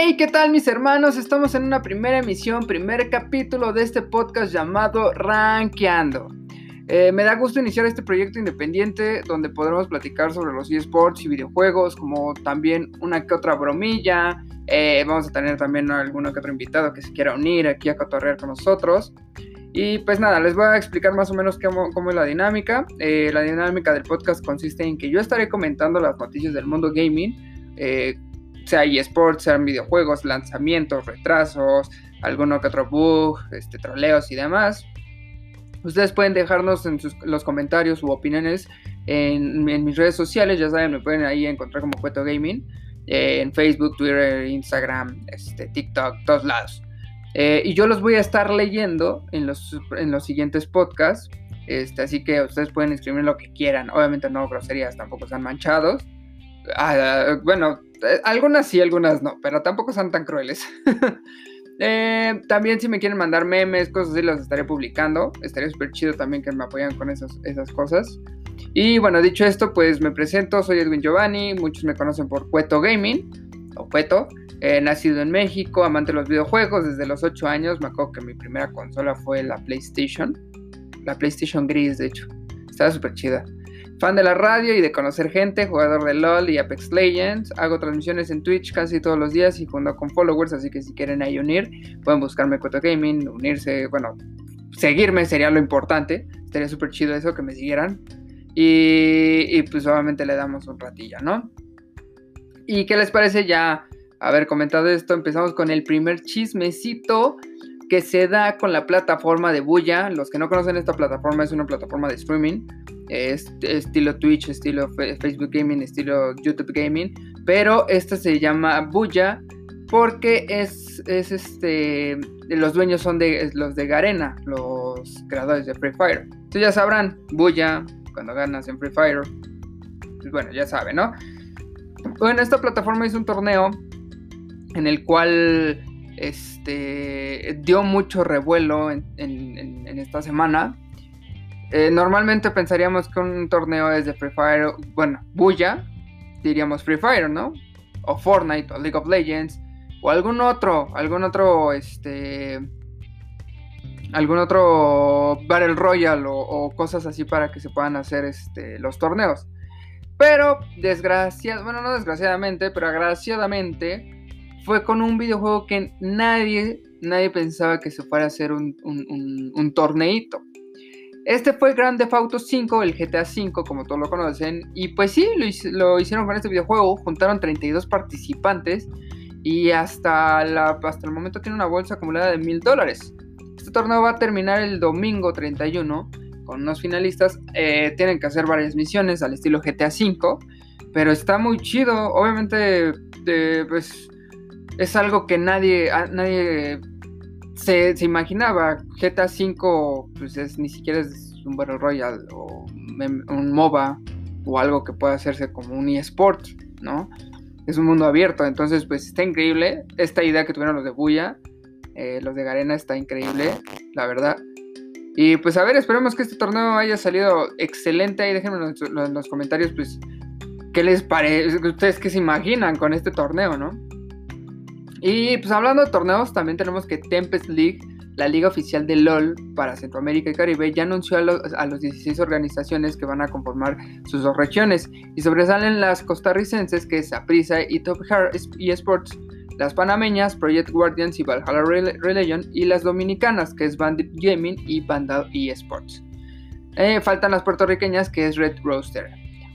Hey, ¿qué tal mis hermanos? Estamos en una primera emisión, primer capítulo de este podcast llamado Rankeando. Eh, me da gusto iniciar este proyecto independiente donde podremos platicar sobre los eSports y videojuegos, como también una que otra bromilla. Eh, vamos a tener también alguno que otro invitado que se quiera unir aquí a cotorrear con nosotros. Y pues nada, les voy a explicar más o menos cómo, es la dinámica. Eh, la dinámica del podcast consiste en que yo estaré comentando las noticias del mundo gaming sea eSports, sean videojuegos, lanzamientos, retrasos, alguno que otro bug, este, troleos y demás. Ustedes pueden dejarnos en los comentarios u opiniones en, mis redes sociales, ya saben, me pueden ahí encontrar como Cueto Gaming, eh, en Facebook, Twitter, Instagram, este, TikTok, todos lados. Eh, y yo los voy a estar leyendo en los, en los siguientes podcasts, este, así que ustedes pueden escribir lo que quieran, obviamente no groserías, tampoco están manchados. Ah, bueno, algunas sí, algunas no, pero tampoco son tan crueles. Eh, también si me quieren mandar memes, cosas así, los estaré publicando. Estaría súper chido también que me apoyan con esas, esas cosas. Y bueno, dicho esto, pues me presento, soy Edwin Giovanni, muchos me conocen por Cueto Gaming, o Cueto. He nacido en México, amante de los videojuegos, desde los 8 años. Me acuerdo que mi primera consola fue la PlayStation, la PlayStation Gris, de hecho. Estaba súper chida. Fan de la radio y de conocer gente, jugador de LOL y Apex Legends. Hago transmisiones en Twitch casi todos los días y junto con followers, así que si quieren ahí unir, pueden buscarme Cueto Gaming, unirse, bueno, seguirme sería lo importante. Estaría súper chido eso, que me siguieran. Y, y, pues obviamente le damos un ratillo, ¿no? ¿Y qué les parece ya haber comentado esto? Empezamos con el primer chismecito que se da con la plataforma de Buya. Los que no conocen esta plataforma es una plataforma de streaming es estilo Twitch, estilo Facebook Gaming, estilo YouTube Gaming, pero esta se llama Buya porque es, es este, los dueños son de los de Garena, los creadores de Free Fire. Entonces ya sabrán, Buya, cuando ganas en Free Fire, pues bueno, ya saben, ¿no? Bueno, esta plataforma hizo un torneo en el cual este, dio mucho revuelo en, esta semana eh, normalmente pensaríamos que un torneo es de Free Fire, bueno, Buya, diríamos Free Fire, ¿no? O Fortnite, o League of Legends, o algún otro, algún otro, este, algún otro Battle Royale o, cosas así para que se puedan hacer este, los torneos. Pero, desgraciadamente, bueno, no desgraciadamente, pero agraciadamente, fue con un videojuego que nadie, nadie pensaba que se fuera a hacer un, un, un torneito. Este fue Grand Theft Auto 5, el GTA 5, como todos lo conocen. Y pues sí, lo, hicieron con este videojuego. Juntaron 32 participantes. Y hasta, hasta el momento tiene una bolsa acumulada de mil dólares. Este torneo va a terminar el domingo 31 con unos finalistas. Eh, tienen que hacer varias misiones al estilo GTA 5. Pero está muy chido. Obviamente, pues es algo que nadie, nadie se, imaginaba. GTA 5 pues es, ni siquiera es un Battle Royale o un MOBA o algo que pueda hacerse como un eSport, ¿no? Es un mundo abierto, entonces pues está increíble. Esta idea que tuvieron los de Buya, eh, los de Garena, está increíble, la verdad. Y pues a ver, esperemos que este torneo haya salido excelente. Ahí déjenme en los, comentarios, pues, qué les parece, ustedes qué se imaginan con este torneo, ¿no? Y pues hablando de torneos, también tenemos que Tempest League, la liga oficial de LOL para Centroamérica y Caribe, ya anunció a los, a 16 organizaciones que van a conformar sus dos regiones. Y sobresalen las costarricenses, que es Aprisa y Top Heart eSports, las panameñas, Project Guardians y Valhalla Religion, y las dominicanas, que es Bandit Gaming y Vandal eSports. Eh, faltan las puertorriqueñas, que es Red Roaster.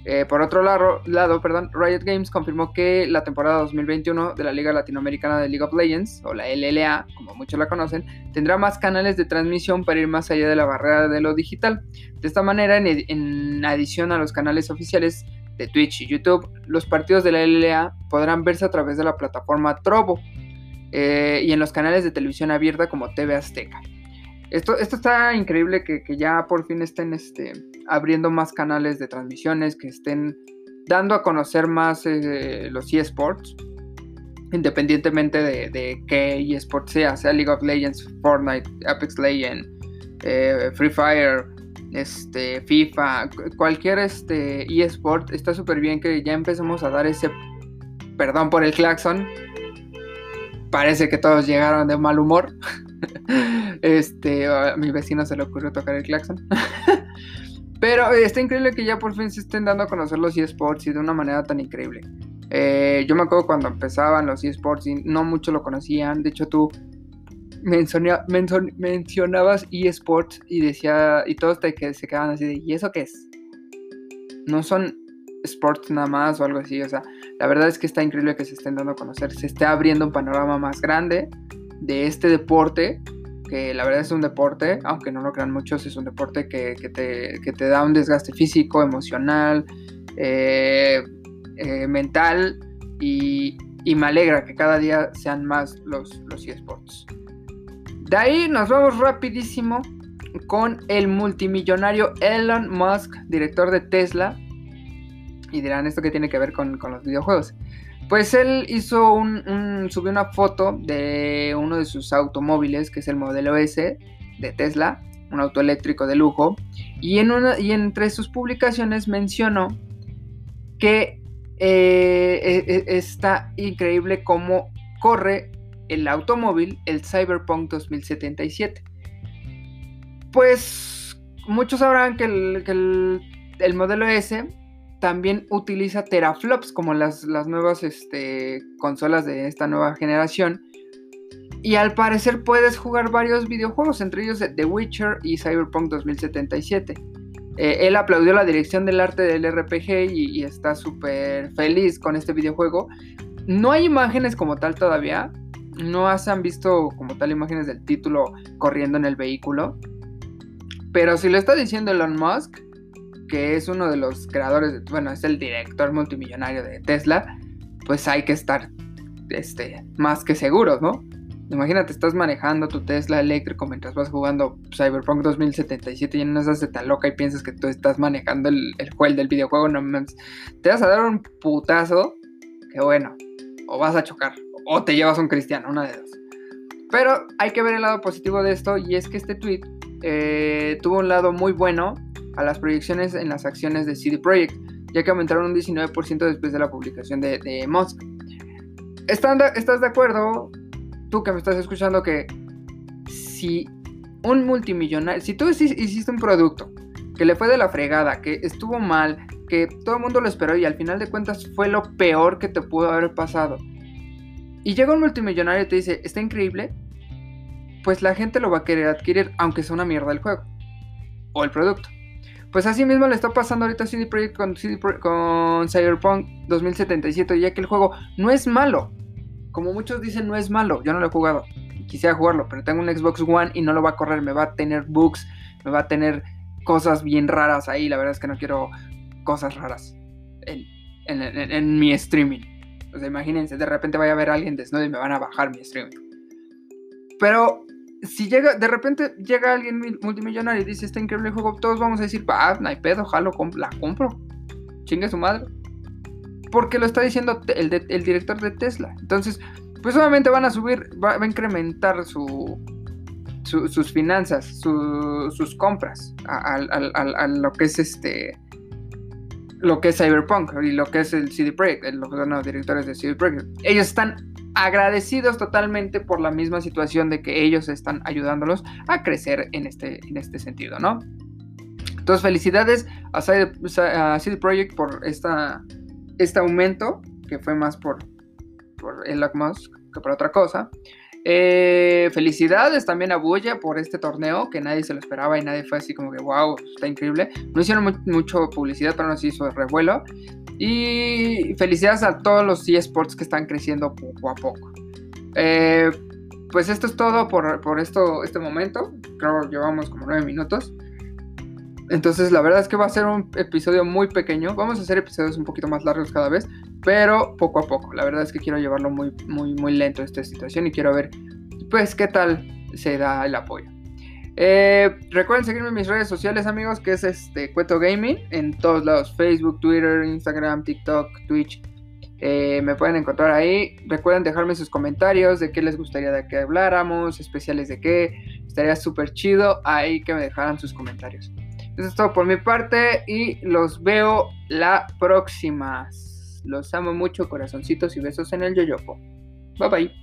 Eh, por otro lado, perdón, Riot Games confirmó que la temporada 2021 de la Liga Latinoamericana de League of Legends, o la LLA, como muchos la conocen, tendrá más canales de transmisión para ir más allá de la barrera de lo digital. De esta manera, en, adición a los canales oficiales de Twitch y YouTube, los partidos de la LLA podrán verse a través de la plataforma Trovo eh, y en los canales de televisión abierta como TV Azteca. Esto, esto está increíble que, ya por fin estén este, abriendo más canales de transmisiones, que estén dando a conocer más eh, los eSports, independientemente de, qué eSport sea, sea League of Legends, Fortnite, Apex Legends, eh, Free Fire, este, FIFA, cualquier este, eSport, está súper bien que ya empecemos a dar ese, perdón por el claxon, parece que todos llegaron de mal humor. este, a mi vecino se le ocurrió tocar el claxon. Pero está increíble que ya por fin se estén dando a conocer los eSports y de una manera tan increíble. Eh, yo me acuerdo cuando empezaban los eSports y no mucho lo conocían. De hecho, tú mencionabas eSports y decía, y todos te, que se quedaban así de, ¿y eso qué es? No son sports nada más o algo así, o sea, la verdad es que está increíble que se estén dando a conocer, se esté abriendo un panorama más grande de este deporte, que la verdad es un deporte, aunque no lo crean muchos, es un deporte que, te, da un desgaste físico, emocional, eh, eh, mental y, me alegra que cada día sean más los, los eSports. De ahí nos vamos rapidísimo con el multimillonario Elon Musk, director de Tesla. Y dirán, ¿esto qué tiene que ver con, los videojuegos? Pues él hizo un, subió una foto de uno de sus automóviles, que es el modelo S de Tesla, un auto eléctrico de lujo. Y, en una, y entre sus publicaciones mencionó que eh, e, e, está increíble cómo corre el automóvil, el Cyberpunk 2077. Pues muchos sabrán que el, modelo S también utiliza teraflops como las, las nuevas este, consolas de esta nueva generación. Y al parecer puedes jugar varios videojuegos, entre ellos The Witcher y Cyberpunk 2077. Eh, él aplaudió la dirección del arte del RPG y, y está súper feliz con este videojuego. No hay imágenes como tal todavía, no se han visto como tal imágenes del título corriendo en el vehículo. Pero si lo está diciendo Elon Musk, que es uno de los creadores, bueno, es el director multimillonario de Tesla, pues hay que estar este, más que seguros, ¿no? Imagínate, estás manejando tu Tesla eléctrico mientras vas jugando Cyberpunk 2077 y no estás tan loca y piensas que tú estás manejando el, el juego del videojuego, no Te vas a dar un putazo que bueno, o vas a chocar o te llevas un cristiano, una de dos. Pero hay que ver el lado positivo de esto y es que este tweet eh, tuvo un lado muy bueno a las proyecciones en las acciones de CD Projekt, ya que aumentaron un 19% después de la publicación de, de Musk. ¿Estás de acuerdo, tú que me estás escuchando, que si un multimillonario, si tú hiciste un producto que le fue de la fregada, que estuvo mal, que todo el mundo lo esperó y al final de cuentas fue lo peor que te pudo haber pasado, y llega un multimillonario y te dice, está increíble, pues la gente lo va a querer adquirir, aunque sea una mierda el juego o el producto. Pues así mismo le está pasando ahorita a CD Projekt con, con Cyberpunk 2077, ya que el juego no es malo. Como muchos dicen, no es malo. Yo no lo he jugado. Quisiera jugarlo, pero tengo un Xbox One y no lo va a correr. Me va a tener bugs, me va a tener cosas bien raras ahí. La verdad es que no quiero cosas raras en mi streaming. O sea, imagínense, de repente vaya a a alguien desnudo y me van a bajar mi streaming. Pero si llega, de repente llega alguien multimillonario y dice, está increíble el juego, todos vamos a decir, va, no hay pedo, jalo, la compro. Chingue su madre. Porque lo está diciendo el, director de Tesla. Entonces, pues obviamente van a subir, va, a incrementar su, sus finanzas, sus compras a, lo que es este lo que es Cyberpunk y lo que es el CD Projekt, los directores de CD Projekt. Ellos están agradecidos totalmente por la misma situación de que ellos están ayudándolos a crecer en este, en este sentido, ¿no? Entonces, felicidades a CD, Projekt por esta, este aumento, que fue más por, por Elon Musk que por otra cosa. Eh, felicidades también a Buya por este torneo que nadie se lo esperaba y nadie fue así como que wow, está increíble. No hicieron mucho publicidad, pero nos hizo revuelo. Y felicidades a todos los eSports que están creciendo poco a poco. Eh, pues esto es todo por, por, esto, este momento. Creo que llevamos como nueve minutos. Entonces la verdad es que va a ser un episodio muy pequeño. Vamos a hacer episodios un poquito más largos cada vez, pero poco a poco. La verdad es que quiero llevarlo muy, muy, muy lento esta situación y quiero ver, pues, qué tal se da el apoyo. Eh, recuerden seguirme en mis redes sociales, amigos, que es este Cueto Gaming en todos lados: Facebook, Twitter, Instagram, TikTok, Twitch. Eh, me pueden encontrar ahí. Recuerden dejarme sus comentarios de qué les gustaría de que habláramos, especiales de qué. Estaría súper chido ahí que me dejaran sus comentarios. Eso es todo por mi parte y los veo la próxima. Los amo mucho, corazoncitos y besos en el yoyopo. Bye bye.